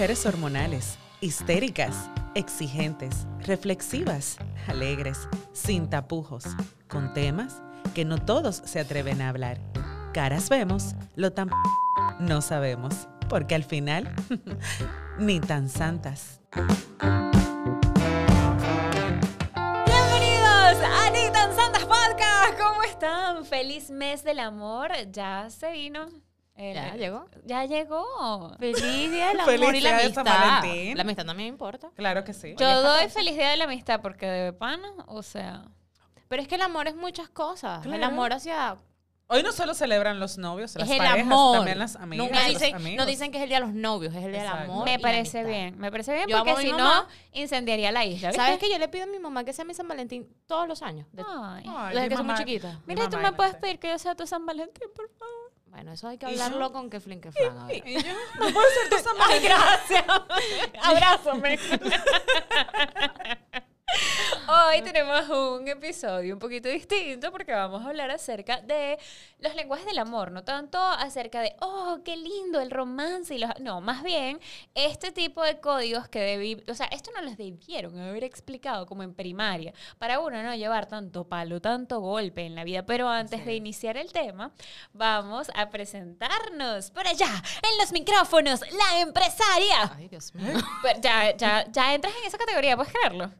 mujeres hormonales, histéricas, exigentes, reflexivas, alegres, sin tapujos, con temas que no todos se atreven a hablar. Caras vemos, lo tan no sabemos, porque al final ni tan santas. Bienvenidos a Ni tan Santas Podcast. ¿Cómo están? Feliz mes del amor. Ya se vino. El- Ya llegó. Ya llegó. Feliz día del Feliz amor y la día de San amistad. Valentín. La amistad también importa. Claro que sí. Yo doy feliz día de la amistad porque de pana, o sea. Pero es que el amor es muchas cosas. El amor hacia... Hoy no solo celebran los novios, las es el parejas, amor. también las amigas, Nunca dicen, no dicen que es el día de los novios, es el día del amor. me y la parece amistad. bien. Me parece bien Yo porque si no, incendiaría la isla. ¿viste? ¿Sabes que yo le pido a mi mamá que sea mi San Valentín todos los años? De- Ay. Desde que soy muy chiquita. mi Mira, tú me puedes pedir que yo sea tu San Valentín, por favor. Bueno, eso hay que ¿Y hablarlo con que flin que flan. a ver. Y yo, no puedo ser tu San Valentín. Gracias. Abrázame. Hoy tenemos un episodio un poquito distinto porque vamos a hablar acerca de los lenguajes del amor, no tanto acerca de, oh, qué lindo el romance y los... No, más bien este tipo de códigos que debí... O sea, esto no los debieron haber explicado como en primaria para uno no llevar tanto palo, tanto golpe en la vida. Pero antes Así de iniciar el tema, vamos a presentarnos por allá, en los micrófonos, la empresaria. Ay, Dios mío. Pero ya, ya, ya entras en esa categoría, ¿puedes creerlo?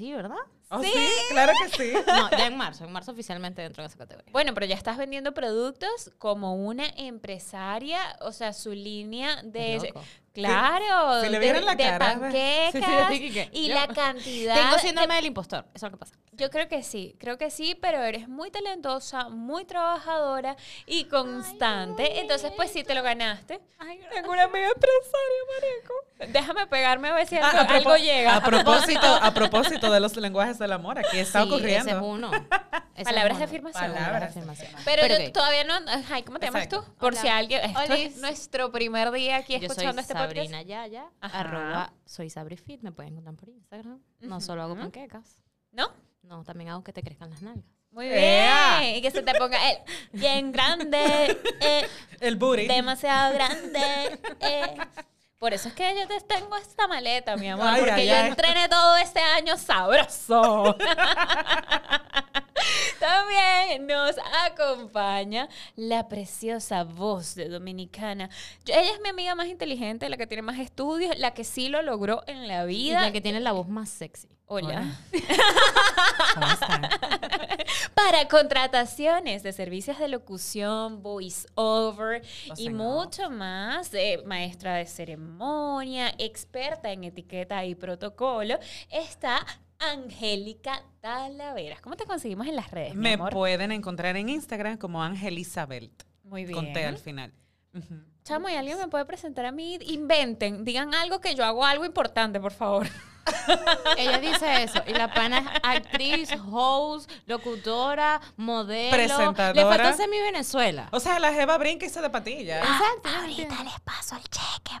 Sí, ¿verdad? ¿Oh, sí? claro que sí. No, ya en marzo. En marzo oficialmente dentro de esa categoría. Bueno, pero ya estás vendiendo productos como una empresaria, o sea, su línea de... Claro, Si le de, vieran la de cara, panquecas Sí, sí, y yo- la cantidad... Tengo de- síndrome del impostor. Eso es lo que pasa. Yo creo que sí, creo que sí, pero eres muy talentosa, muy trabajadora y constante. Entonces, pues sí te lo ganaste. Tengo una amiga empresaria, marico. Déjame pegarme a ver si algo, Ah, a, algo propo- llega. a propósito, a propósito de los lenguajes del amor, aquí está ocurriendo. Ese es uno. Palabras de afirmación. Palabras. De afirmación. Pero, yo todavía no. Ay, ¿cómo te llamas Exacto. tú? Por Hola. si alguien. Esto es nuestro primer día aquí Yo soy escuchando este podcast. Sabrina Yaya, Ajá. arroba soy SabriFit, me pueden encontrar por Instagram. No solo hago panquecas, ¿No? no, también hago que te crezcan las nalgas. Muy bien. Y que se te ponga el bien grande, eh, El booty. demasiado grande. eh. Por eso es que yo te tengo esta maleta, mi amor. Ay, porque ay, yo ay. entrené todo este año sabroso. También nos acompaña la preciosa voz de Dominicana. Yo- ella es mi amiga más inteligente, la que tiene más estudios, la que sí lo logró en la Y vida. la que tiene la voz más sexy. Hola. ¿Cómo están? Para contrataciones de servicios de locución, voice over O y no. mucho más, eh, maestra de ceremonia, experta en etiqueta y protocolo, está Angélica Talaveras. ¿Cómo te conseguimos en las redes, mi Me amor? pueden encontrar en Instagram como Ángel Isabel. Muy bien. Con T al final. Chamo, ¿y alguien me puede presentar a mí? Inventen, digan algo que yo hago algo importante, por favor. Ella dice eso. Y la pana es actriz, host, locutora, modelo. Presentadora. Le faltó ser mi Venezuela. O sea, la Jeva brinca y se de patilla. Exacto. yo no Ahorita les paso el cheque,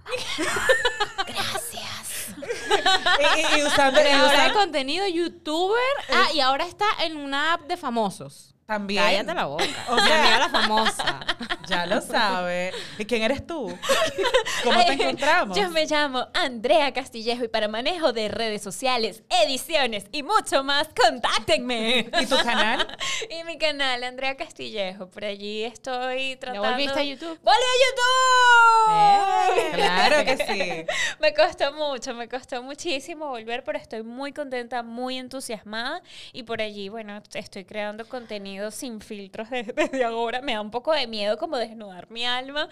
Gracias. y, y- y usando, y usando- contenido, youtuber. Ah, y ahora está en una app de famosos. También. Cállate la boca. O sea, amiga la famosa. Ya lo sabe. ¿Y quién eres tú? ¿Cómo te encontramos? Yo me llamo Andrea Castillejo y para manejo de redes sociales, ediciones y mucho más, contáctenme. ¿Y tu canal? y mi canal, Andrea Castillejo. Por allí estoy tratando... volviste a YouTube? ¡Volví a YouTube! Eh, Claro que sí. Me costó mucho, me costó muchísimo volver, pero estoy muy contenta, muy entusiasmada. Y por allí, bueno, estoy creando contenido sin filtros desde, desde ahora. Me da un poco de miedo como desnudar mi alma,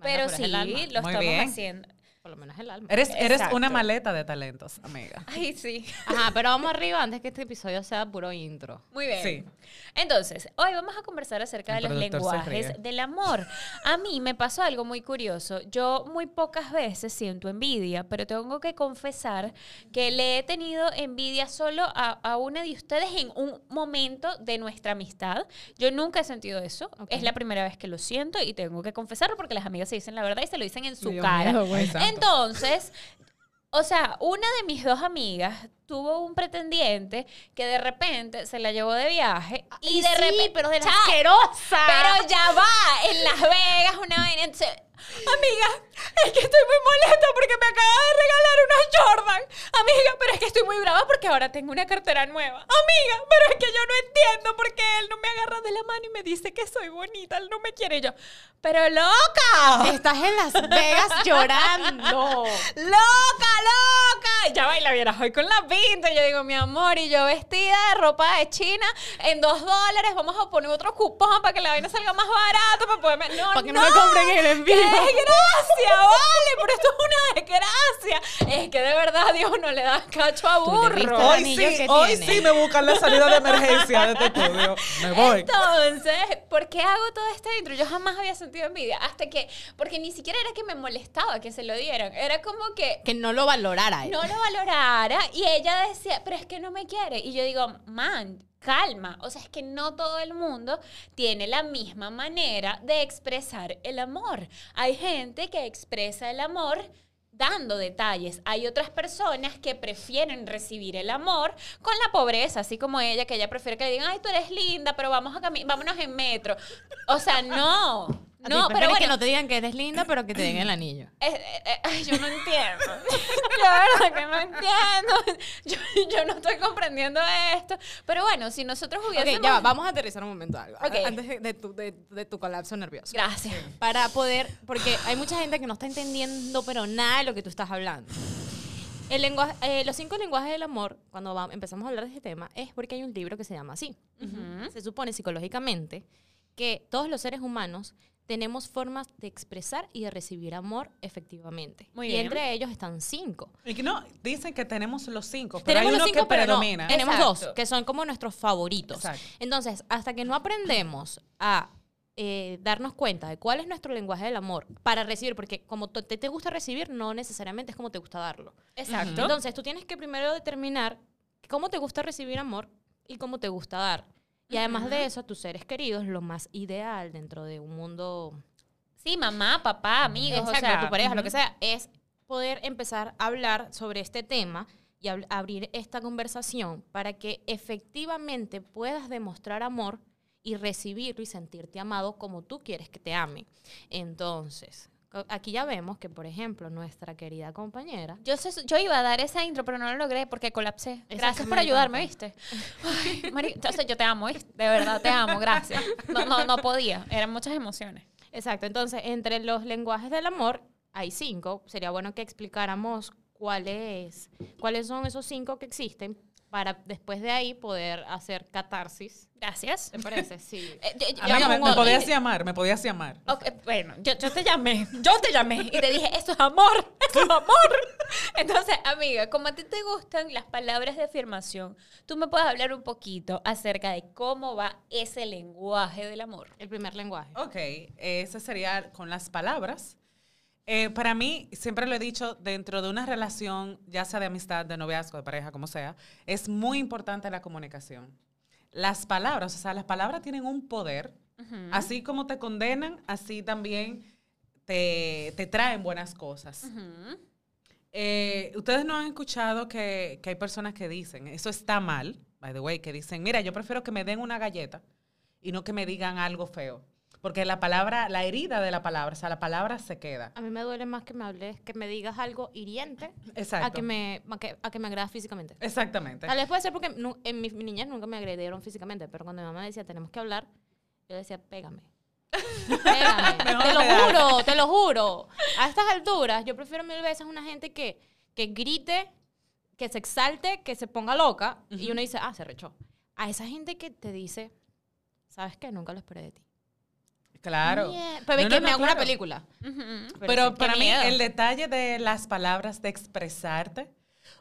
pero, sí, alma. lo Muy estamos bien. haciendo. Menos el alma. Eres, eres Exacto. una maleta de talentos, amiga. Ay, sí. Ajá, pero vamos arriba antes que este episodio sea puro intro. Muy bien. Sí. Entonces, hoy vamos a conversar acerca El de los lenguajes del amor. A mí me pasó algo muy curioso. Yo muy pocas veces siento envidia, pero tengo que confesar que le he tenido envidia solo a, a una de ustedes en un momento de nuestra amistad. Yo nunca he sentido eso. Ok. Es la primera vez que lo siento y tengo que confesarlo porque las amigas se dicen la verdad y se lo dicen en su Me dio cara. miedo, güey. Entonces, o sea, una de mis dos amigas tuvo un pretendiente que de repente se la llevó de viaje y Ay, de sí, repente pero de la asquerosa. pero ya va en Las Vegas una vaina entonces, amiga es que estoy muy molesta porque me acaba de regalar unos Jordan. Amiga, pero es que estoy muy brava porque ahora tengo una cartera nueva. Amiga, pero es que yo no entiendo por qué él no me agarra de la mano y me dice que soy bonita, él no me quiere Y yo. Pero loca. Estás en Las Vegas llorando. ¡Loca, loca! Y Ya baila, vieras hoy con la Y yo digo, mi amor, y yo vestida de ropa de China en dos dólares. Vamos a poner otro cupón para que la vaina salga más barata. Para poderme. No, Para que no me compren el envío. ¡Qué desgracia! Vale, pero esto es una desgracia. Es que de verdad Dios no le da cacho a burro. Hoy sí, hoy tiene. sí me buscan la salida de emergencia de este estudio. Me voy. Entonces, ¿por qué hago todo este intro? Yo jamás había sentido envidia. Hasta que, porque ni siquiera era que me molestaba que se lo dieran. Era como que Que no lo valorara él. no lo valorara y ella decía, pero es que no me quiere. Y yo digo, man, calma. O sea, es que no todo el mundo tiene la misma manera de expresar el amor. Hay gente que expresa el amor dando detalles. Hay otras personas que prefieren recibir el amor con la pobreza, así como ella, que ella prefiere que le digan, ay, tú eres linda, pero vamos a cami- vámonos en metro. O sea, no. No, prefieres pero bueno, que no te digan que eres linda, pero que te den el anillo. eh, eh, eh, ay, yo no entiendo. La verdad que no entiendo. Yo, yo no estoy comprendiendo esto. Pero bueno, si nosotros hubiésemos... Ok, ya va, vamos a aterrizar un momento algo. Ok. Antes de, de tu, de, de tu colapso nervioso. Gracias. Para poder, porque hay mucha gente que no está entendiendo, pero nada de lo que tú estás hablando. El lenguaje, eh, los cinco lenguajes del amor, cuando va- empezamos a hablar de este tema, es porque hay un libro que se llama así. Ujú. Se supone psicológicamente que todos los seres humanos tenemos formas de expresar y de recibir amor efectivamente. Muy y bien. entre ellos están cinco. Y que no, dicen que tenemos los cinco, pero Tenemos hay los uno cinco, que pero no. predomina. Tenemos Exacto. dos, que son como nuestros favoritos. Exacto. Entonces, hasta que no aprendemos a eh, darnos cuenta de cuál es nuestro lenguaje del amor para recibir, porque como te, te gusta recibir, no necesariamente es como te gusta darlo. Exacto. Entonces, tú tienes que primero determinar cómo te gusta recibir amor y cómo te gusta dar. Y además de eso, tus seres queridos, lo más ideal dentro de un mundo sí, mamá, papá, amigos, Exacto, o sea... tu pareja, lo que sea, es poder empezar a hablar sobre este tema y ab- abrir esta conversación para que efectivamente puedas demostrar amor y recibirlo y sentirte amado como tú quieres que te amen. Entonces, aquí ya vemos que, por ejemplo, nuestra querida compañera Yo, yo iba a dar esa intro, pero no lo logré porque colapsé. Gracias por ayudarme, ¿viste? Ay, entonces yo te amo, ¿viste? De verdad, te amo, gracias. No, no, no podía, eran muchas emociones. Exacto, entonces entre los lenguajes del amor hay cinco. Sería bueno que explicáramos cuáles, cuáles son esos cinco que existen para después de ahí poder hacer catarsis. Gracias. ¿Te parece? Sí. Eh, yo- yo- llamo me, me podías llamar, me podías llamar. Ok, bueno, yo, yo te llamé, yo te llamé y te dije, esto es amor, esto es amor. Entonces, amiga, como a ti te gustan las palabras de afirmación, tú me puedes hablar un poquito acerca de cómo va ese lenguaje del amor. El primer lenguaje. Ok, ese sería con las palabras. Eh, para mí, siempre lo he dicho, dentro de una relación, ya sea de amistad, de noviazgo, de pareja, como sea, es muy importante la comunicación. Las palabras, o sea, las palabras tienen un poder. Así como te condenan, así también te, te traen buenas cosas. Eh, Ustedes no han escuchado que, que hay personas que dicen, eso está mal, by the way, que dicen, mira, yo prefiero que me den una galleta y no que me digan algo feo. Porque la palabra, la herida de la palabra, o sea, la palabra se queda. A mí me duele más que me hables, que me digas algo hiriente Exacto. a que me, a que, a que me agradas físicamente. Exactamente. Tal vez puede ser porque nu- en mi, mi niñez nunca me agredieron físicamente, pero cuando mi mamá decía tenemos que hablar, yo decía pégame. Pégame. Te lo juro, te lo juro. A estas alturas, yo prefiero mil veces una gente que, que grite, que se exalte, que se ponga loca y uno dice, ah, se rechó. A esa gente que te dice, ¿sabes qué? Nunca lo esperé de ti. Claro. Mie- Pero No, que no, me no, haga una película. Pero sí, para mí, miedo. el detalle de las palabras, de expresarte,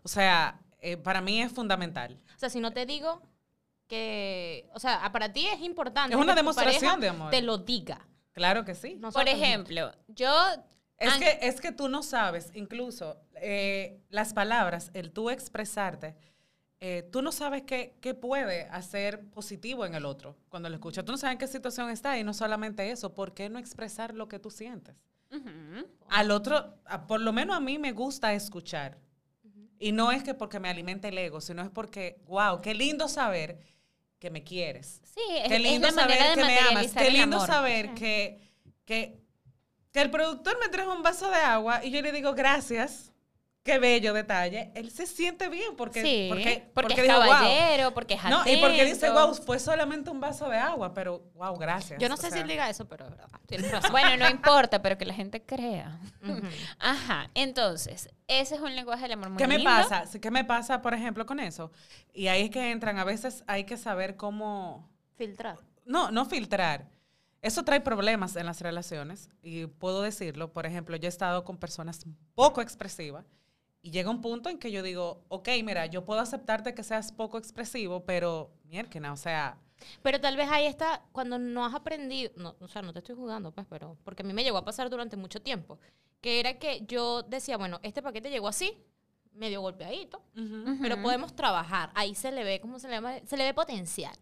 o sea, eh, para mí es fundamental. O sea, si no te digo que, o sea, para ti es importante. Es una que demostración de amor. Te lo diga. Claro que sí. Nosotros Por no. ejemplo, yo... Es que, es que tú no sabes, incluso eh, las palabras, el tú expresarte, eh, tú no sabes qué, qué puede hacer positivo en el otro cuando lo escuchas. Tú no sabes en qué situación está y no solamente eso, ¿por qué no expresar lo que tú sientes? Al otro, a- por lo menos a mí me gusta escuchar. Y no es que porque me alimente el ego, sino es porque, wow, qué lindo saber que me quieres. Sí, es, Qué es lindo la saber que me amas. Qué lindo amor. saber que, que, que el productor me trajo un vaso de agua y yo le digo gracias. Qué bello detalle. Él se siente bien porque, Sí, porque, porque, es dijo, "Wow". caballero, porque es No, y porque dice, atento. wow, fue solamente un vaso de agua, pero wow, gracias. Yo no O sé sea, si él diga eso, pero es verdad. Tienes razón. Bueno, no importa, pero que la gente crea. Ajá, entonces, ese es un lenguaje del amor muy ¿Qué me lindo. pasa? ¿Qué me pasa, por ejemplo, con eso? Y ahí es que entran, a veces hay que saber cómo, Filtrar. no, no filtrar. Eso trae problemas en las relaciones y puedo decirlo. Por ejemplo, yo he estado con personas poco expresivas y llega un punto en que yo digo, ok, mira, yo puedo aceptarte que seas poco expresivo, pero mierda, o sea, Pero tal vez ahí está cuando no has aprendido, no, o sea, no te estoy jugando, pues, pero porque a mí me llegó a pasar durante mucho tiempo, que era que yo decía, bueno, este paquete llegó así, medio golpeadito, pero Ujú. podemos trabajar. Ahí se le ve, ¿cómo se le llama? Se le ve potencial.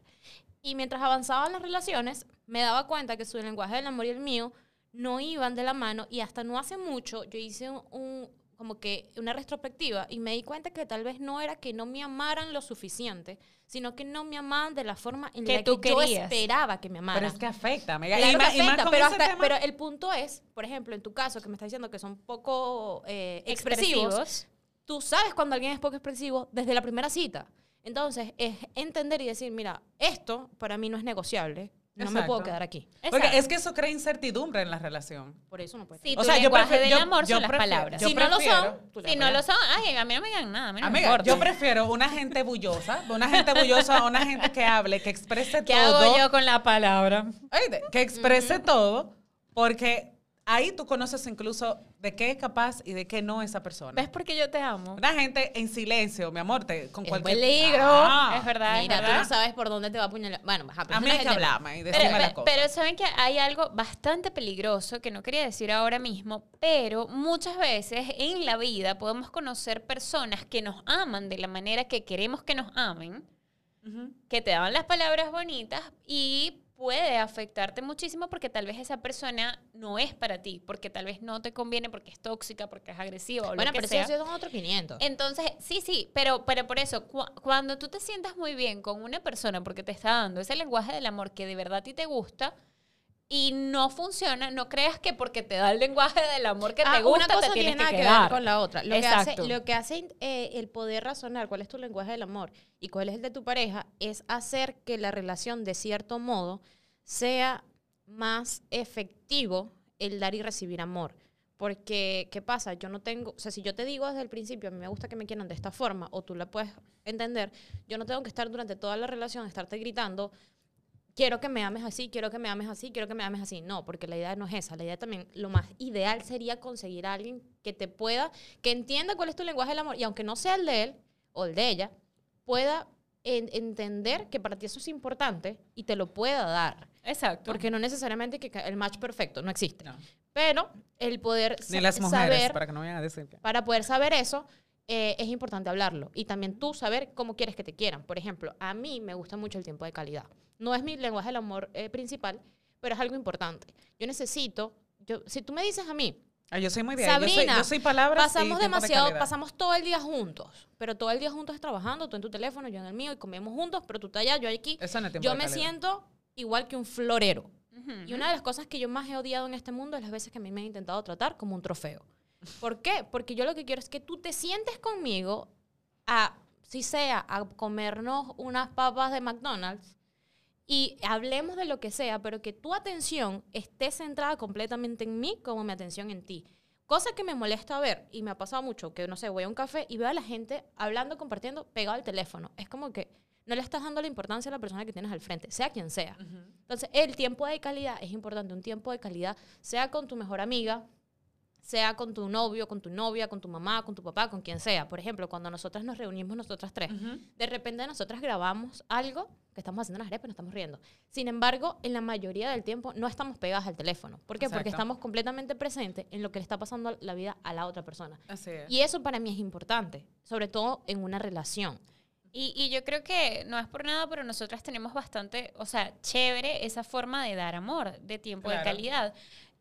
Y mientras avanzaban las relaciones, me daba cuenta que su lenguaje del amor y el mío no iban de la mano y hasta no hace mucho yo hice un, un- como que una retrospectiva y me di cuenta que tal vez no era que no me amaran lo suficiente, sino que no me amaban de la forma en Que la tú que yo esperaba que me amaran. pero es que afecta, amiga. Claro y, que más, y hasta- pero el punto es, por ejemplo, en tu caso, que me estás diciendo que son poco eh, expresivos, tú sabes cuando alguien es poco expresivo desde la primera cita. Entonces, es entender y decir, mira, esto para mí no es negociable, no me puedo quedar aquí. Porque Exacto. es que eso crea incertidumbre en la relación. Por eso no puedo. Sí, O tu sea, yo lenguaje prefiero- del yo- amor yo son las prefiero- palabras. si no lo son, Si no lo son, ay, a mí no me digan nada, a mí no me Amiga, importa. yo prefiero una gente bullosa, una gente bullosa, una gente que hable, que exprese ¿Qué todo. hago yo con la palabra? Oíste, que exprese todo, porque ahí tú conoces incluso de qué es capaz y de qué no esa persona. ¿Ves por qué yo te amo? Una gente en silencio, mi amor, te, con Es cualquier peligro. Ah, es verdad, Mira, es tú no sabes por dónde te va a apuñalar. Bueno, pero A mí hay que hablarme y Pero, decirme pe- las cosas. pero saben que hay algo bastante peligroso que no quería decir ahora mismo, pero muchas veces en la vida podemos conocer personas que nos aman de la manera que queremos que nos amen, que te dan las palabras bonitas y puede afectarte muchísimo porque tal vez esa persona no es para ti, porque tal vez no te conviene, porque es tóxica, porque es agresiva o Bueno, lo que pero sea. son otros 500. Entonces, sí, sí, pero, pero por eso, cu- cuando tú te sientas muy bien con una persona porque te está dando ese lenguaje del amor que de verdad a ti te gusta y no funciona, no creas que porque te da el lenguaje del amor que Ah, te gusta una cosa te tienes tiene nada que ver con la otra. Lo que hace, lo que hace eh, el poder razonar cuál es tu lenguaje del amor y cuál es el de tu pareja es hacer que la relación, de cierto modo, sea más efectivo el dar y recibir amor. Porque, ¿qué pasa? Yo no tengo, o sea, si yo te digo desde el principio, a mí me gusta que me quieran de esta forma, o tú la puedes entender, yo no tengo que estar durante toda la relación, estarte gritando, quiero que me ames así, quiero que me ames así, quiero que me ames así. No, porque la idea no es esa. La idea también, lo más ideal sería conseguir a alguien que te pueda, que entienda cuál es tu lenguaje del amor y aunque no sea el de él o el de ella, pueda en- entender que para ti eso es importante y te lo pueda dar. Exacto. Porque no necesariamente que el match perfecto no existe. No. Pero el poder Ni las mujeres, saber para que no vayan a decir que... para poder saber eso, eh, es importante hablarlo. Y también tú saber cómo quieres que te quieran. Por ejemplo, a mí me gusta mucho el tiempo de calidad. No es mi lenguaje del amor eh, principal, pero es algo importante. Yo necesito, yo, si tú me dices a mí, Ah, yo soy muy de ahí. Yo soy, Sabrina, yo soy palabras pasamos de demasiado, pasamos todo el día juntos, pero todo el día juntos es trabajando, tú en tu teléfono, yo en el mío, y comemos juntos, pero tú estás allá, yo aquí. Eso no es tiempo Yo me calidad. siento igual que un florero. Y una de las cosas que yo más he odiado en este mundo es las veces que a mí me han intentado tratar como un trofeo. ¿Por qué? Porque yo lo que quiero es que tú te sientes conmigo a, si sea, a comernos unas papas de McDonald's y hablemos de lo que sea, pero que tu atención esté centrada completamente en mí como mi atención en ti. Cosa que me molesta ver, y me ha pasado mucho, que no sé, voy a un café y veo a la gente hablando, compartiendo, pegado al teléfono. Es como que no le estás dando la importancia a la persona que tienes al frente, sea quien sea. Entonces, el tiempo de calidad es importante, un tiempo de calidad, sea con tu mejor amiga, sea con tu novio, con tu novia, con tu mamá, con tu papá, con quien sea. Por ejemplo, cuando nosotras nos reunimos, nosotras tres, de repente nosotras grabamos algo que estamos haciendo unas arepas y nos estamos riendo. Sin embargo, en la mayoría del tiempo no estamos pegadas al teléfono. ¿Por qué? Porque estamos completamente presentes en lo que le está pasando la vida a la otra persona. Así es. Y eso para mí es importante, sobre todo en una relación. Y, y yo creo que no es por nada, pero nosotras tenemos bastante, o sea, chévere esa forma de dar amor, de tiempo de calidad.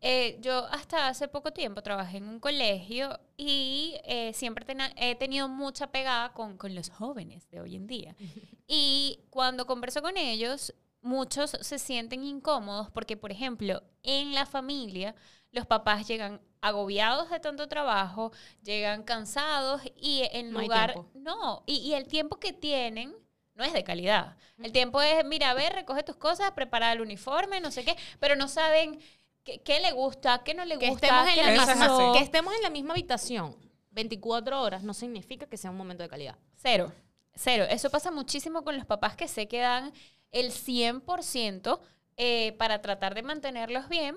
Eh, yo hasta hace poco tiempo trabajé en un colegio y eh, siempre tena- he tenido mucha pegada con, con los jóvenes de hoy en día. Y cuando converso con ellos, muchos se sienten incómodos porque, por ejemplo, en la familia los papás llegan agobiados de tanto trabajo, llegan cansados y en No lugar... tiempo. No, y, y el tiempo que tienen no es de calidad. El tiempo es, mira, a ver, recoge tus cosas, prepara el uniforme, no sé qué, pero no saben qué, qué le gusta, qué no le Que gusta, estemos, en qué la misma, pasó. que estemos en la misma habitación 24 horas no significa que sea un momento de calidad. Cero, cero. Eso pasa muchísimo con los papás que sé que dan el 100% eh, para tratar de mantenerlos bien,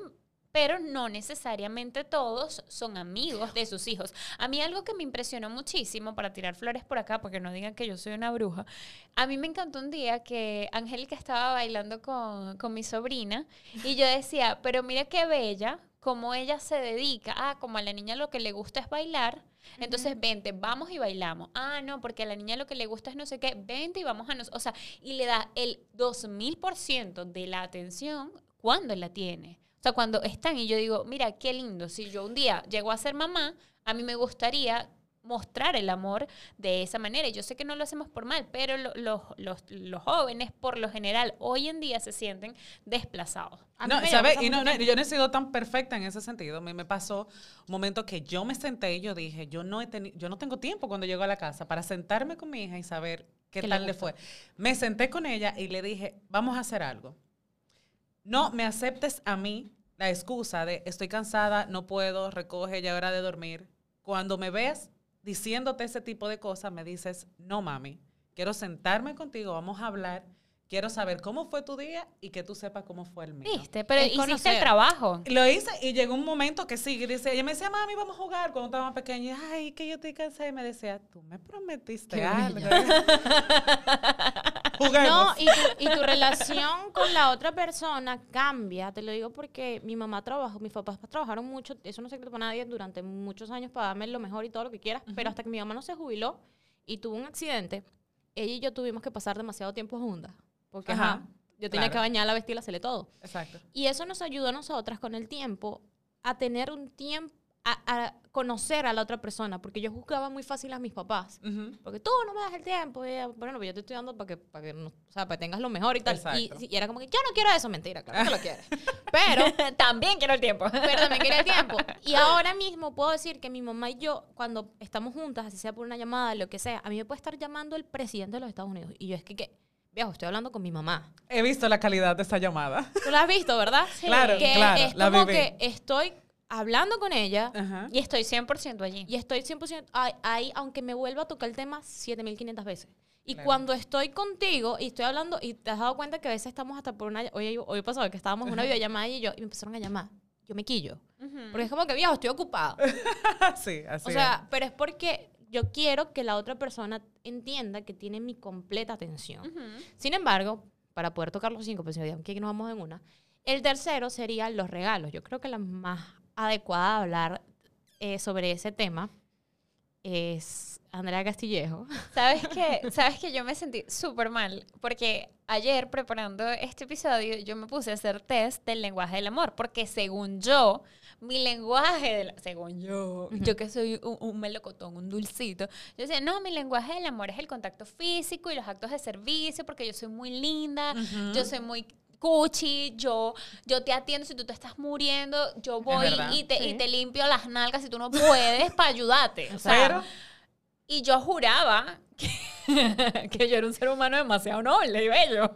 pero no necesariamente todos son amigos de sus hijos. A mí algo que me impresionó muchísimo, para tirar flores por acá, porque no digan que yo soy una bruja, a mí me encantó un día que Angélica estaba bailando con, con mi sobrina y yo decía, pero mira qué bella, como ella se dedica, ah, como a la niña lo que le gusta es bailar, entonces vente, vamos y bailamos. Ah, no, porque a la niña lo que le gusta es no sé qué, vente y vamos a nos, o sea, y le da el 2000% de la atención cuando la tiene. O sea, cuando están y yo digo, mira, qué lindo, si yo un día llego a ser mamá, a mí me gustaría mostrar el amor de esa manera. Y yo sé que no lo hacemos por mal, pero lo- los, los, los jóvenes, por lo general, hoy en día se sienten desplazados. No, ¿sabes? Y no, no, yo no he sido tan perfecta en ese sentido. A mí me pasó un momento que yo me senté y yo dije, yo no, he teni- yo no tengo tiempo cuando llego a la casa para sentarme con mi hija y saber qué, ¿Qué le tal le fue. Me senté con ella y le dije, vamos a hacer algo. No me aceptes a mí la excusa de estoy cansada, no puedo, recoge, ya hora de dormir. Cuando me ves diciéndote ese tipo de cosas, me dices, no mami, quiero sentarme contigo, vamos a hablar, quiero saber cómo fue tu día y que tú sepas cómo fue el mío. ¿Viste? Pero Es hiciste el trabajo. Lo hice y llegó un momento que sí, que dice, ella me decía, mami, vamos a jugar cuando estaba más pequeña. Y, Ay, que yo estoy cansada. Y me decía, tú me prometiste Qué algo. No, y tu, y tu relación con la otra persona cambia. Te lo digo porque mi mamá trabajó, mis papás trabajaron mucho, eso no es secreto para nadie, durante muchos años para darme lo mejor y todo lo que quieras. Pero hasta que mi mamá no se jubiló y tuvo un accidente, ella y yo tuvimos que pasar demasiado tiempo juntas. Porque Ajá, ajá, yo tenía claro. que bañarla, vestirla, hacerle todo. Exacto. Y eso nos ayudó a nosotras con el tiempo a tener un tiempo, a, a conocer a la otra persona, porque yo juzgaba muy fácil a mis papás. Ujú. Porque tú no me das el tiempo. Y bueno, pues yo te estoy dando para que, para que, no- o sea, para que tengas lo mejor y tal. Y, y era como que yo no quiero eso, mentira, claro que lo quieres. Pero, También quiero el tiempo. pero también quería el tiempo. Y ahora mismo puedo decir que mi mamá y yo, cuando estamos juntas, así sea por una llamada, lo que sea, a mí me puede estar llamando el presidente de los Estados Unidos. Y yo es que, que viejo, estoy hablando con mi mamá. He visto la calidad de esa llamada. Tú la has visto, ¿verdad? Claro, que claro, Es la como viví. que estoy hablando con ella Ajá. Y estoy 100% allí. y estoy 100% ahí, ahí, aunque me vuelva a tocar el tema 7500 veces. Y Claro. cuando estoy contigo y estoy hablando, y te has dado cuenta que a veces estamos hasta por una. Hoy, hoy pasó que estábamos en una videollamada y yo, y me empezaron a llamar. Yo me quillo. Ujú. Porque es como que, viejo, estoy ocupado. sí, así o sea, pero es porque yo quiero que la otra persona entienda que tiene mi completa atención. Ujú. Sin embargo, para poder tocar los cinco, pues si que nos vamos en una, el tercero sería los regalos. Yo creo que la más adecuada a hablar eh, sobre ese tema es Andrea Castillejo. ¿Sabes qué? ¿Sabes que Yo me sentí súper mal porque ayer preparando este episodio yo me puse a hacer test del lenguaje del amor porque según yo, mi lenguaje del... Según yo, yo que soy un, un melocotón, un dulcito, yo decía, no, mi lenguaje del amor es el contacto físico y los actos de servicio porque yo soy muy linda, yo soy muy cuchi, yo, yo te atiendo si tú te estás muriendo, yo voy y te, y Sí. te limpio las nalgas si tú no puedes para ayudarte. O sea, Pero, y yo juraba que, que yo era un ser humano demasiado noble y bello.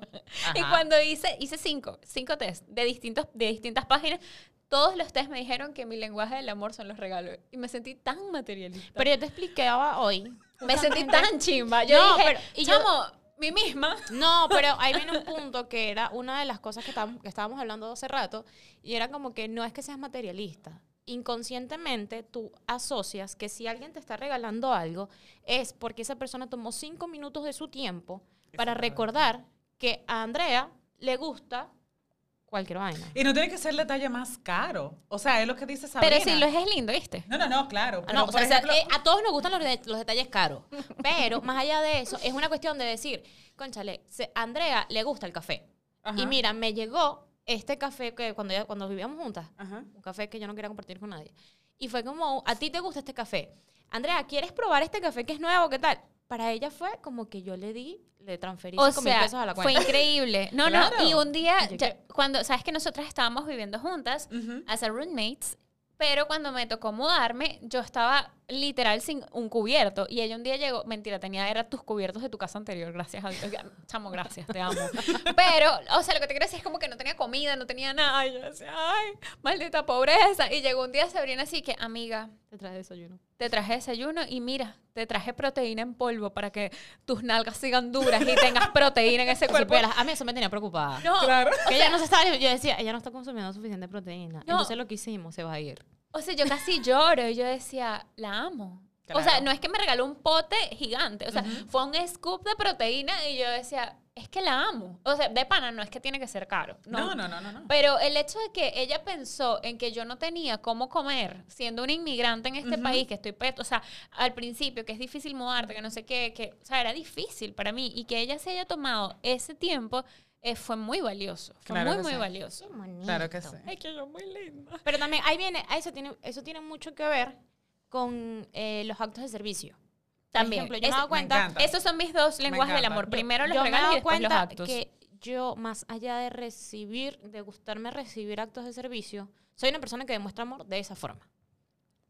Y Ajá. cuando hice, hice cinco, cinco test de, distintos, de distintas páginas, todos los test me dijeron que mi lenguaje del amor son los regalos. Y me sentí tan materialista. Pero yo te explicaba hoy. me sentí tan chimba. Yo No, dije, pero- y yo- chamo, mí misma. No, pero ahí viene un punto que era una de las cosas que estábamos, que estábamos hablando hace rato, y era como que no es que seas materialista. Inconscientemente tú asocias que si alguien te está regalando algo es porque esa persona tomó cinco minutos de su tiempo para recordar que a Andrea le gusta cualquier vaina. y no tiene que ser el detalle más caro. O sea, es lo que dice Sabrina. Pero sí, lo es lindo, ¿viste? No, no, no, claro. Ah, Pero, no, por o sea, ejemplo- eh, a todos nos gustan los, de- los detalles caros. Pero más allá de eso, es una cuestión de decir, conchale, a Andrea le gusta el café. Ajá. Y mira, me llegó este café que cuando, ella- cuando vivíamos juntas, Ajá. un café que yo no quería compartir con nadie. Y fue como, a ti te gusta este café. Andrea, ¿quieres probar este café que es nuevo? ¿Qué tal? Para ella fue como que yo le di, le transferí O 5 mil pesos a la fue cuenta. increíble. No, Claro. no, y un día, ya- cuando, sabes que nosotras estábamos viviendo juntas, Ujú. as a roommates, pero cuando me tocó mudarme, yo estaba literal sin un cubierto. Y ella un día llegó, mentira, tenía, era tus cubiertos de tu casa anterior, gracias a Dios. Chamo, gracias, te amo. Pero, o sea, lo que te quiero decir es como que no tenía comida, no tenía nada. Y yo decía, ay, maldita pobreza. Y llegó un día Sabrina así que, amiga, Te traje desayuno. te traje desayuno y mira, te traje proteína en polvo para que tus nalgas sigan duras y tengas proteína en ese cuerpo. supieras, a mí eso me tenía preocupada. No, Claro. Que ella no se estaba, yo decía, ella no está consumiendo suficiente proteína. No. Entonces lo que hicimos se va a ir. o sea, yo casi lloro y yo decía, la amo. O sea, no es que me regaló un pote gigante, o sea, fue un scoop de proteína y yo decía, es que la amo. O sea, de pana no es que tiene que ser caro. No, no, no, no. no. Pero el hecho de que ella pensó en que yo no tenía cómo comer, siendo una inmigrante en este país, que estoy, pe- o sea, al principio, que es difícil mudarte, que no sé qué, que, o sea, era difícil para mí, y que ella se haya tomado ese tiempo, eh, fue muy valioso. Fue Claro muy, que muy sí. valioso. Claro que sí. Ay, que yo muy linda. Pero también, ahí viene, eso tiene, eso tiene mucho que ver con eh, los actos de servicio. Por También. ejemplo, yo me he dado me cuenta, encanta. Esos son mis dos lenguajes del amor. Primero los yo me he y los cuenta actos. que yo, más allá de recibir, de gustarme recibir actos de servicio, soy una persona que demuestra amor de esa forma.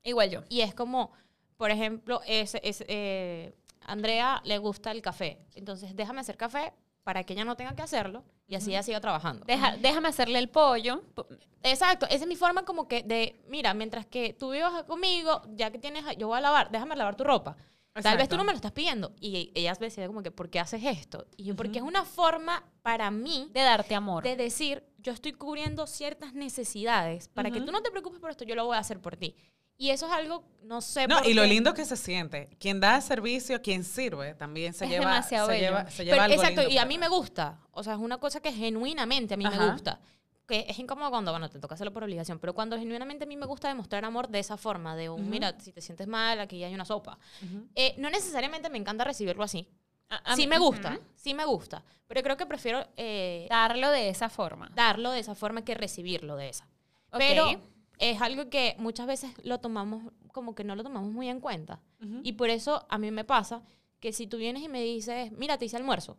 Igual yo. Y es como, por ejemplo, es, es, eh, Andrea le gusta el café. Entonces, déjame hacer café para que ella no tenga que hacerlo y así ella siga trabajando. Deja- déjame hacerle el pollo. Po- Exacto, esa es mi forma como que de, mira, mientras que tú vivas conmigo, ya que tienes, yo voy a lavar, déjame lavar tu ropa. Tal vez tú no me lo estás pidiendo. Y ellas me decían como que, ¿por qué haces esto? Y yo, porque es una forma para mí De darte amor. de decir, yo estoy cubriendo ciertas necesidades para que tú no te preocupes por esto, yo lo voy a hacer por ti. Y eso es algo, no sé No, por y lo qué. lindo que se siente. Quien da servicio, quien sirve, también se Es lleva, demasiado se bello. lleva, se Pero, lleva algo exacto, lindo y a mí me gusta. O sea, es una cosa que genuinamente a mí me Ajá. gusta. Que es incómodo cuando, bueno, te toca hacerlo por obligación, pero cuando genuinamente a mí me gusta demostrar amor de esa forma, de un, Ujú. mira, si te sientes mal, aquí hay una sopa. Ujú. Eh, no necesariamente me encanta recibirlo así. A- a sí me gusta, Ujú. sí me gusta. Pero creo que prefiero eh, Darlo de esa forma. darlo de esa forma que recibirlo de esa. Ok. Pero es algo que muchas veces lo tomamos como que no lo tomamos muy en cuenta. Y por eso a mí me pasa que si tú vienes y me dices, mira, te hice almuerzo,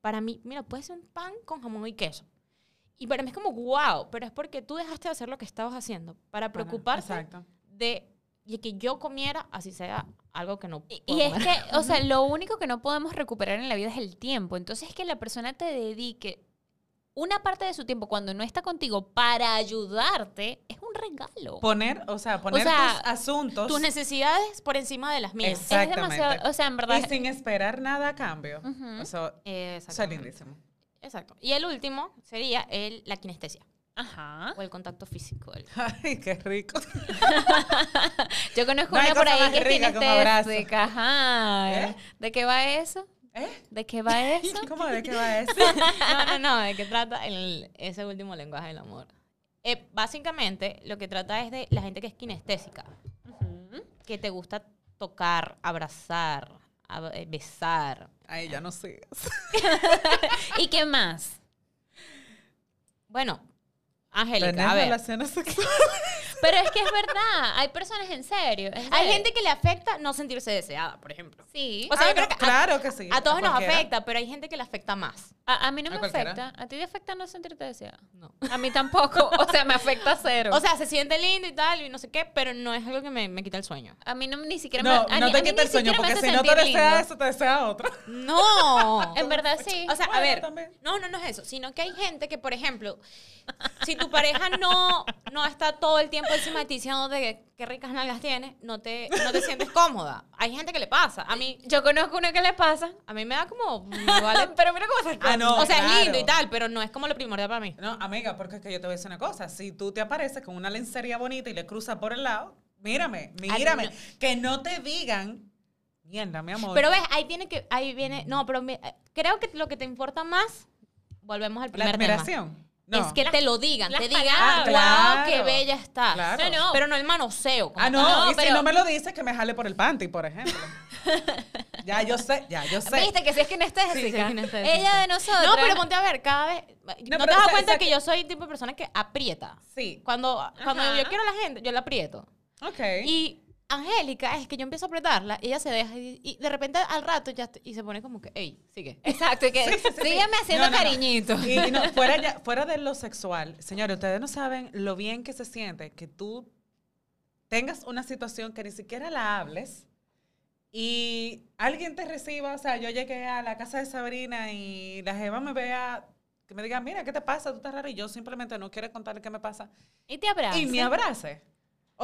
para mí, mira, puede ser un pan con jamón y queso. Y para mí es como, wow, pero es porque tú dejaste de hacer lo que estabas haciendo para Exacto. de y que yo comiera, así sea algo que no Y, puedo y es comer. que, o sea, lo único que no podemos recuperar en la vida es el tiempo. Entonces, que la persona te dedique una parte de su tiempo cuando no está contigo para ayudarte es un regalo. Poner, o sea, poner sea, tus asuntos tus necesidades por encima de las mías. Es- es Exactamente. demasiado, o sea, en verdad. y sin esperar nada a cambio. Es Exactamente. lindísimo. Exacto. Y el último sería el, la kinestesia Ajá. o el contacto físico. el- Ay, qué rico. Yo conozco No una por ahí que kinestésica. Ajá. ¿Eh? ¿De qué va eso? ¿Eh? ¿De qué va eso? ¿Cómo de qué va eso? No, no, no, ¿de qué trata el- ese último lenguaje del amor? Eh, básicamente, lo que trata es de la gente que es kinestésica, que te gusta tocar, abrazar, ab- eh, besar. Ay, ya no sé. ¿Y qué más? Bueno, Angélica, Tener a ver. relaciones sexuales. Pero es que es verdad, hay personas en serio. en Hay serio. gente que le afecta no sentirse deseada, por ejemplo. Sí. O sea, Ah, yo creo no, que a- claro que sí. A todos nos afecta, pero hay gente que le afecta más. A, a mí no a me cualquiera. afecta. ¿A ti te afecta no sentirte deseada? No. A mí tampoco. O sea, me afecta cero. O sea, se siente lindo y tal, y no sé qué, pero no es algo que me, me quita el sueño. a mí no, ni siquiera No, me no mí- te quita el sueño, porque si no te desea lindo. eso, te desea otro. No. En verdad sí. O sea, a ver, también. no, no, no es eso, sino que hay gente que, por ejemplo, si tu pareja no, no está todo el tiempo de ti diciendo de qué ricas nalgas tienes, no te, no te sientes cómoda. Hay gente que le pasa. A mí, Yo conozco una que le pasa. a mí me da como, vale. Pero mira cómo se Ah, no, o sea, claro. es lindo y tal, pero no es como lo primordial para mí. No, amiga, porque es que yo te voy a decir una cosa. Si tú te apareces con una lencería bonita y le cruzas por el lado, mírame, mírame. no. Que no te digan, mierda, mi amor. Pero ves, ahí tiene que, ahí viene, no, pero me- creo que lo que te importa más, volvemos al la primer tema. admiración. No. Es que te lo digan, te digan, palabras. wow, Ah, qué claro. bella estás. Claro. No, no. Pero no el manoseo. como Ah, no, No, y si no me lo dices, que me jale por el panty, por ejemplo. ya yo sé, ya yo sé. Viste que si es kinestésica. Sí, sí, es kinestésica. Ella de nosotros. No, pero ponte a ver, cada vez. ¿No, te das o sea, cuenta o sea, que yo soy el tipo de persona que aprieta? Sí. Cuando, cuando Ajá. yo quiero a la gente, yo la aprieto. Ok. Y Angélica es que yo empiezo a apretarla, ella se deja y, y de repente al rato ya est- y se pone como que, hey, sigue. Exacto, y que Sí, sí, sí, sí. sígueme haciendo No, no, no. cariñito. Y no, fuera, ya- fuera de lo sexual, señores, ustedes no saben lo bien que se siente que tú tengas una situación que ni siquiera la hables y alguien te reciba, o sea, yo llegué a la casa de Sabrina y la jeva me vea, que me diga, mira, ¿qué te pasa? Tú estás rara y yo simplemente no quiero contarle qué me pasa Y te abraza. y me abrace.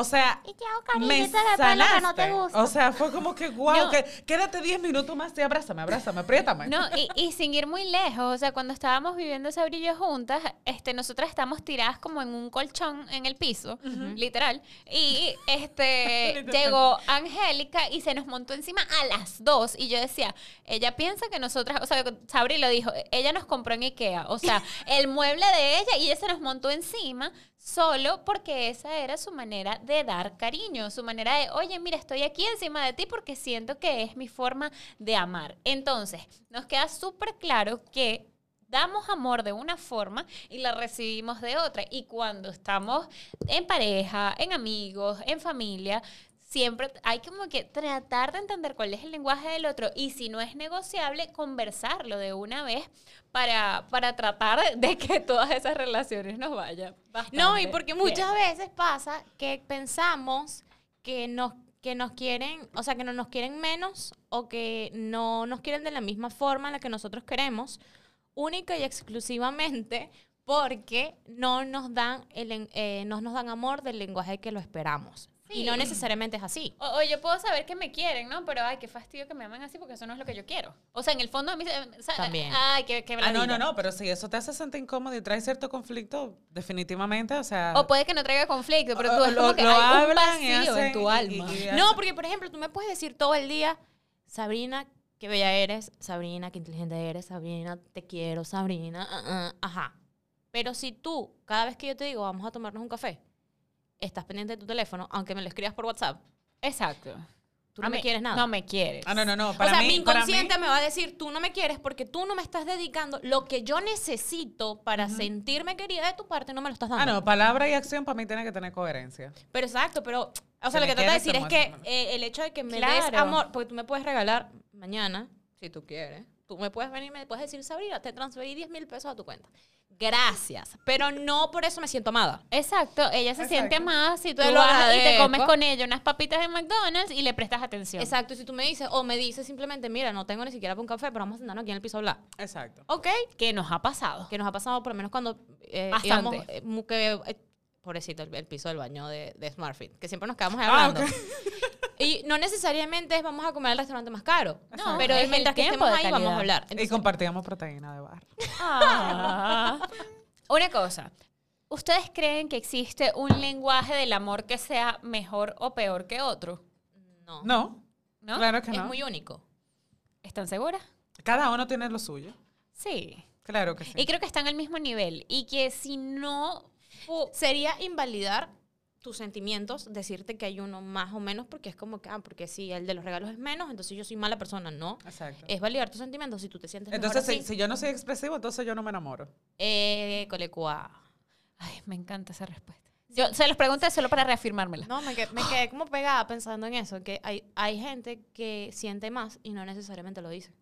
O sea, Y me que no te sanaste. gusta. O sea, fue como que, wow, No. que, quédate 10 minutos más y abrázame, abrázame, apriétame. No, y, y sin ir muy lejos, o sea, cuando estábamos viviendo ese brillo juntas, este, nosotras estábamos tiradas como en un colchón en el piso, literal, y este llegó Angélica y se nos montó encima a las dos, y yo decía, ella piensa que nosotras, o sea, Sabri lo dijo, ella nos compró en Ikea, o sea, el mueble de ella, y ella se nos montó encima solo porque esa era su manera de dar cariño, su manera de, oye, mira, estoy aquí encima de ti porque siento que es mi forma de amar. Entonces, nos queda súper claro que damos amor de una forma y la recibimos de otra. Y cuando estamos en pareja, en amigos, en familia, siempre hay como que tratar de entender cuál es el lenguaje del otro y si no es negociable, conversarlo de una vez para, para tratar de que todas esas relaciones nos vayan. No, y porque bien. muchas veces pasa que pensamos que nos, que nos quieren, o sea, que no nos quieren menos o que no nos quieren de la misma forma en la que nosotros queremos, única y exclusivamente porque no nos dan, el, eh, no nos dan amor del lenguaje que lo esperamos. Sí. Y no necesariamente es así. O, o yo puedo saber que me quieren, ¿no? Pero, ay, qué fastidio que me aman así porque eso no es lo que yo quiero. O sea, en el fondo a mí... se- o sea, También. Ay, qué, qué Ah, no, no, no, pero si eso te hace sentir incómodo y trae cierto conflicto, definitivamente, o sea... O puede que no traiga conflicto, pero tú o- es como lo- que lo hay un hablan y vacío en hacen- tu y- alma. y- y No, hacen- porque por ejemplo, tú me puedes decir todo el día, Sabrina, qué bella eres, Sabrina, qué inteligente eres, Sabrina, te quiero, Sabrina, ah, ah, ajá. Pero si tú, cada vez que yo te digo, vamos a tomarnos un café, estás pendiente de tu teléfono, aunque me lo escribas por WhatsApp, Exacto. tú no A me mí- quieres nada. No me quieres. Ah, no, no, no. o sea, mí, mi mí- inconsciente me va a decir, tú no me quieres porque tú no me estás dedicando lo que yo necesito para sentirme querida de tu parte, no me lo estás dando. Ah, no, palabra y acción para mí tiene que tener coherencia. Pero exacto, pero, o Si sea, lo que trata de decir es que eh, el hecho de que me Claro. des amor, porque tú me puedes regalar mañana, si tú quieres, tú me puedes venir y me puedes decir, Sabrina, te transferí 10 mil pesos a tu cuenta. Gracias, pero no por eso me siento amada. Exacto, ella se Exacto. siente amada si tú Te lo vas y te comes con ella unas papitas de McDonald's y le prestas atención. Exacto, y si tú me dices, o me dices simplemente, mira, no tengo ni siquiera para un café, pero vamos a sentarnos aquí en el piso a hablar. Exacto. Ok, Que nos ha pasado. que nos ha pasado por lo menos cuando eh, Bastante. íbamos, eh, que, eh, pobrecito, el, el piso del baño de, de Smartfit, que siempre nos quedamos ahí Ah, hablando. Y no necesariamente es vamos a comer al restaurante más caro. No, pero es es mientras que estemos ahí vamos a hablar. y compartíamos proteína de bar. Ah. Una cosa. ¿Ustedes creen que existe un lenguaje del amor que sea mejor o peor que otro? no, No, ¿No? claro que es no. muy único. ¿Están seguras? Cada uno tiene lo suyo. Sí. Claro que sí. Y creo que están al mismo nivel. Y que si no... Sería invalidar tus sentimientos, decirte que hay uno más o menos, porque es como que, ah, porque si el de los regalos es menos, entonces yo soy mala persona. No. Exacto. Es validar tus sentimientos si tú te sientes Entonces, mejor si, así. si yo no soy expresivo, entonces yo no me enamoro. Eh, colecua. Ay, me encanta esa respuesta. Yo se los pregunté solo para reafirmármela. No, me quedé, me quedé como pegada pensando en eso, que hay, hay gente que siente más y no necesariamente lo dice.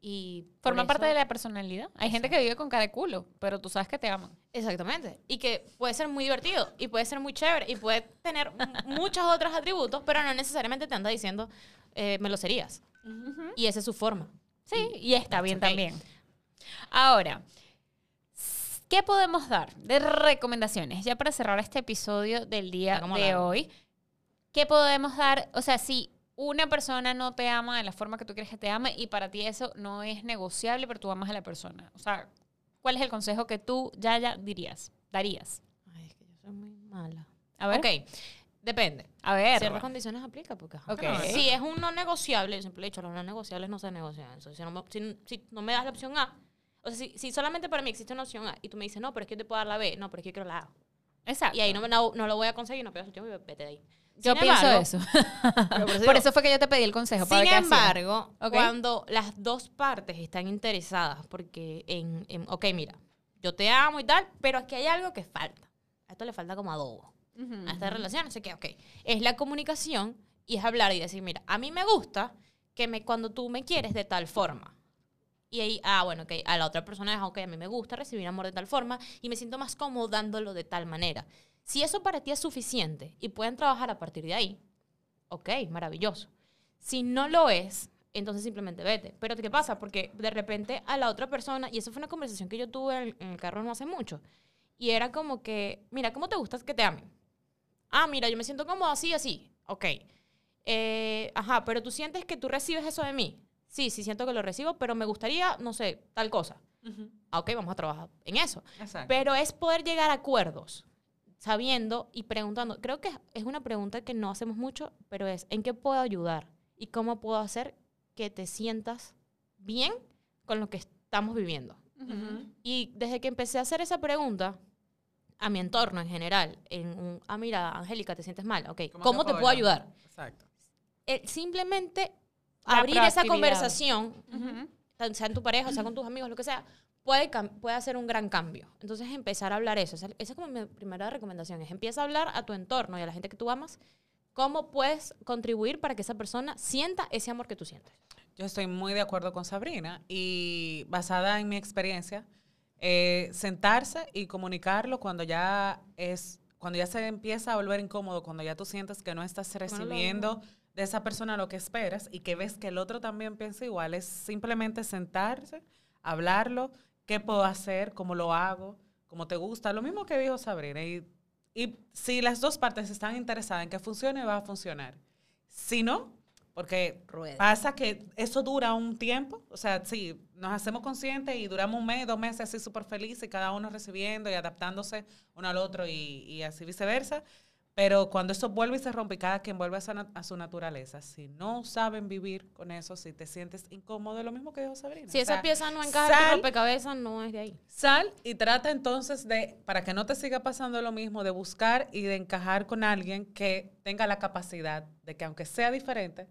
Y Forma parte de la personalidad. Hay gente que vive con cara de culo, pero tú sabes que te aman. Exactamente. Y que puede ser muy divertido y puede ser muy chévere y puede tener muchos otros atributos, pero no necesariamente te anda diciendo eh, me lo serías. Y esa es su forma. Sí, y está bien también. Ahora, ¿qué podemos dar de recomendaciones? Ya para cerrar este episodio del día de largo. hoy, ¿qué podemos dar? O sea, si una persona no te ama de la forma que tú quieres que te ame y para ti eso no es negociable, pero tú amas a la persona. O sea, ¿cuál es el consejo que tú, ya ya dirías, darías? Ay, es que yo soy muy mala. A ver. Ok, depende. A ver. Ciertas condiciones aplica porque ajá. Si es un no negociable, yo siempre he dicho, los no negociables no se negocian. Entonces, si no, me, si- si no me das la opción A, o sea, si, si solamente para mí existe una opción A y tú me dices, no, pero es que yo te puedo dar la B, no, pero es que yo quiero la A. Exacto. Y ahí no, no, no lo voy a conseguir, no pierdas tu tiempo y vete de ahí. Yo Sin pienso embargo- eso. Por eso Por digo, eso fue que yo te pedí el consejo. para Sin ver qué hacías. embargo, cuando las dos partes están interesadas, porque en, en, ok, mira, yo te amo y tal, pero aquí hay algo que falta. A esto le falta como adobo. a esta relación, no sé qué, ok. Es la comunicación y es hablar y decir, mira, a mí me gusta que me, cuando tú me quieres de tal forma. Y ahí, ah, bueno, ok, a la otra persona es, ok, a mí me gusta recibir amor de tal forma y me siento más cómodo dándolo de tal manera. Si eso para ti es suficiente y pueden trabajar a partir de ahí, ok, maravilloso. Si no lo es, entonces simplemente vete. Pero ¿qué pasa? Porque de repente a la otra persona, y eso fue una conversación que yo tuve en, el carro no hace mucho, y era como que, mira, ¿cómo te gusta que te amen? Ah, mira, yo me siento como así, así. Ok. Eh, ajá, pero tú sientes que tú recibes eso de mí. Sí, sí siento que lo recibo, pero me gustaría, no sé, tal cosa. Ah, ok, vamos a trabajar en eso. Exacto. Pero es poder llegar a acuerdos, sabiendo y preguntando. Creo que es una pregunta que no hacemos mucho, pero es, ¿en qué puedo ayudar? ¿Y cómo puedo hacer que te sientas bien con lo que estamos viviendo? Y desde que empecé a hacer esa pregunta a mi entorno en general, en un, ah, mira, Angélica, te sientes mal, ok, ¿cómo, te puedo ayudar? Exacto. Eh, simplemente abrir esa conversación, Ujú. tan- sea en tu pareja, o sea con tus amigos, lo que sea, puede, puede hacer un gran cambio. Entonces, empezar a hablar eso. Esa, esa es como mi primera recomendación, es empieza a hablar a tu entorno y a la gente que tú amas, cómo puedes contribuir para que esa persona sienta ese amor que tú sientes. Yo estoy muy de acuerdo con Sabrina y basada en mi experiencia, eh, sentarse y comunicarlo cuando ya es, cuando ya se empieza a volver incómodo, cuando ya tú sientes que no estás recibiendo de esa persona lo que esperas y que ves que el otro también piensa igual, es simplemente sentarse, hablarlo, qué puedo hacer, cómo lo hago, cómo te gusta, lo mismo que dijo Sabrina. Y, y si las dos partes están interesadas en que funcione, va a funcionar. Si no, porque pasa que eso dura un tiempo, o sea, sí, nos hacemos conscientes y duramos un mes, dos meses así súper felices, y cada uno recibiendo y adaptándose uno al otro y, y así viceversa. Pero cuando eso vuelve y se rompe, y cada quien vuelve a su, na- a su naturaleza. Si no saben vivir con eso, si te sientes incómodo, es lo mismo que dijo Sabrina. Si O esa sea, pieza no encaja en tu sal, rompecabezas, no es de ahí. Sal y trata entonces de, para que no te siga pasando lo mismo, de buscar y de encajar con alguien que tenga la capacidad de que aunque sea diferente,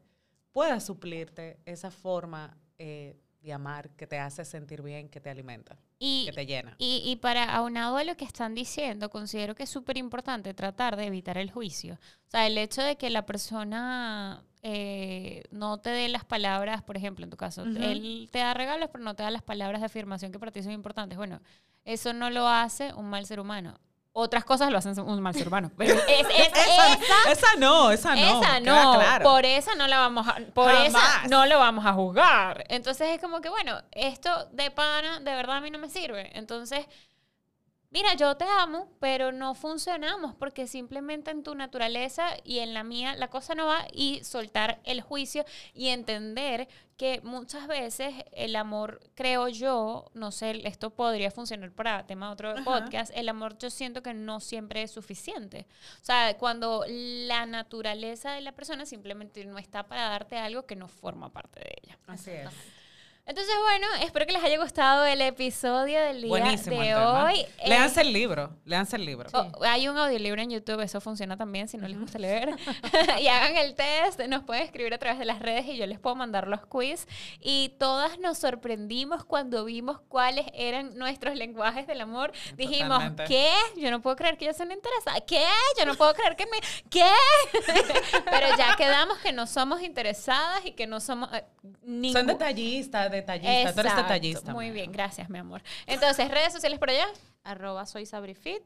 pueda suplirte esa forma eh, de amar que te hace sentir bien, que te alimenta, Y, que te llena. y, y para aunado a lo que están diciendo, considero que es súper importante tratar de evitar el juicio. O sea, el hecho de que la persona eh, no te dé las palabras, por ejemplo, en tu caso, él te da regalos, pero no te da las palabras de afirmación que para ti son importantes. Bueno, eso no lo hace un mal ser humano. Otras cosas lo hacen un mal ser humano. Pero es, es- esa, Esa no, esa no. esa no, claro. por esa no la vamos a, por esa no lo vamos a juzgar. Entonces es como que, bueno, esto de pana de verdad a mí no me sirve. Entonces, mira, yo te amo, pero no funcionamos porque simplemente en tu naturaleza y en la mía la cosa no va y soltar el juicio y entender que muchas veces el amor, creo yo, no sé, esto podría funcionar para tema de otro Ajá. podcast, el amor yo siento que no siempre es suficiente. O sea, cuando la naturaleza de la persona simplemente no está para darte algo que no forma parte de ella. Así es. Entonces, bueno, espero que les haya gustado el episodio del día Buenísimo de el tema. hoy. Eh, Leanse el libro, leanse el libro. Oh, hay un audiolibro en YouTube, eso funciona también si no les gusta leer. y hagan el test, nos pueden escribir a través de las redes y yo les puedo mandar los quiz. Y todas nos sorprendimos cuando vimos cuáles eran nuestros lenguajes del amor. Dijimos, Totalmente. ¿qué? Yo no puedo creer que yo soy una interesada. ¿Qué? Yo no puedo creer que me... ¿Qué? Pero ya quedamos que no somos interesadas y que no somos... eh, ningún- Son detallistas, detallistas. Tú eres detallista. Muy bien, gracias, mi amor. Entonces, redes sociales por allá, Arroba soy Sabrifit.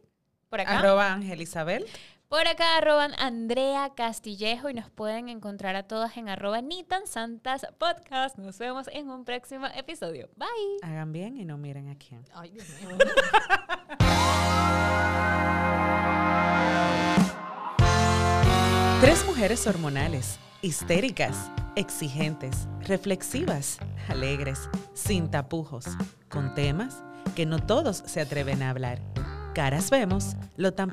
por acá. Arroba Ángel Isabel. Por acá arroban Andrea Castillejo y nos pueden encontrar a todas en arroba ni tan santas podcast. Nos vemos en un próximo episodio. Bye. Hagan bien y no miren a quién. Ay, Dios mío. Tres mujeres hormonales, histéricas, exigentes, reflexivas, alegres, sin tapujos, con temas que no todos se atreven a hablar. Caras vemos, lo tan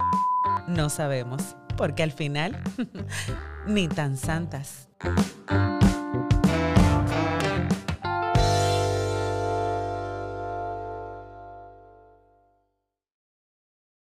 no sabemos, porque al final ni tan santas.